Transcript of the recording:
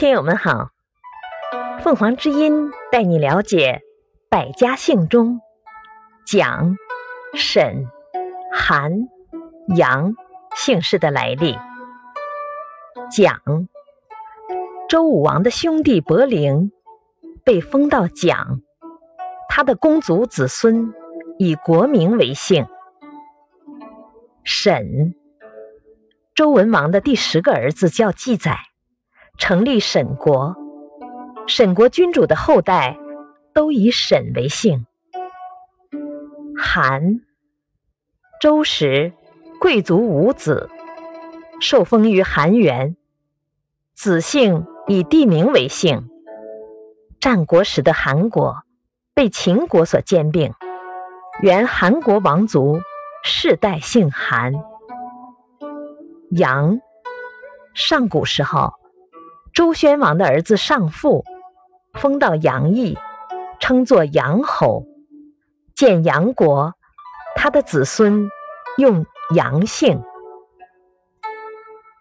听友们好，凤凰之音带你了解百家姓中蒋、沈、韩、杨姓氏的来历。蒋，周武王的兄弟伯陵被封到蒋，他的公族子孙以国名为姓。沈，周文王的第十个儿子叫季载，成立沈国。沈国君主的后代都以沈为姓。韩，周时贵族五子，受封于韩原，子姓以地名为姓。战国时的韩国被秦国所兼并，原韩国王族。世代姓韩，杨。上古时候，周宣王的儿子上父封到杨邑，称作杨侯，建阳国。他的子孙用杨姓。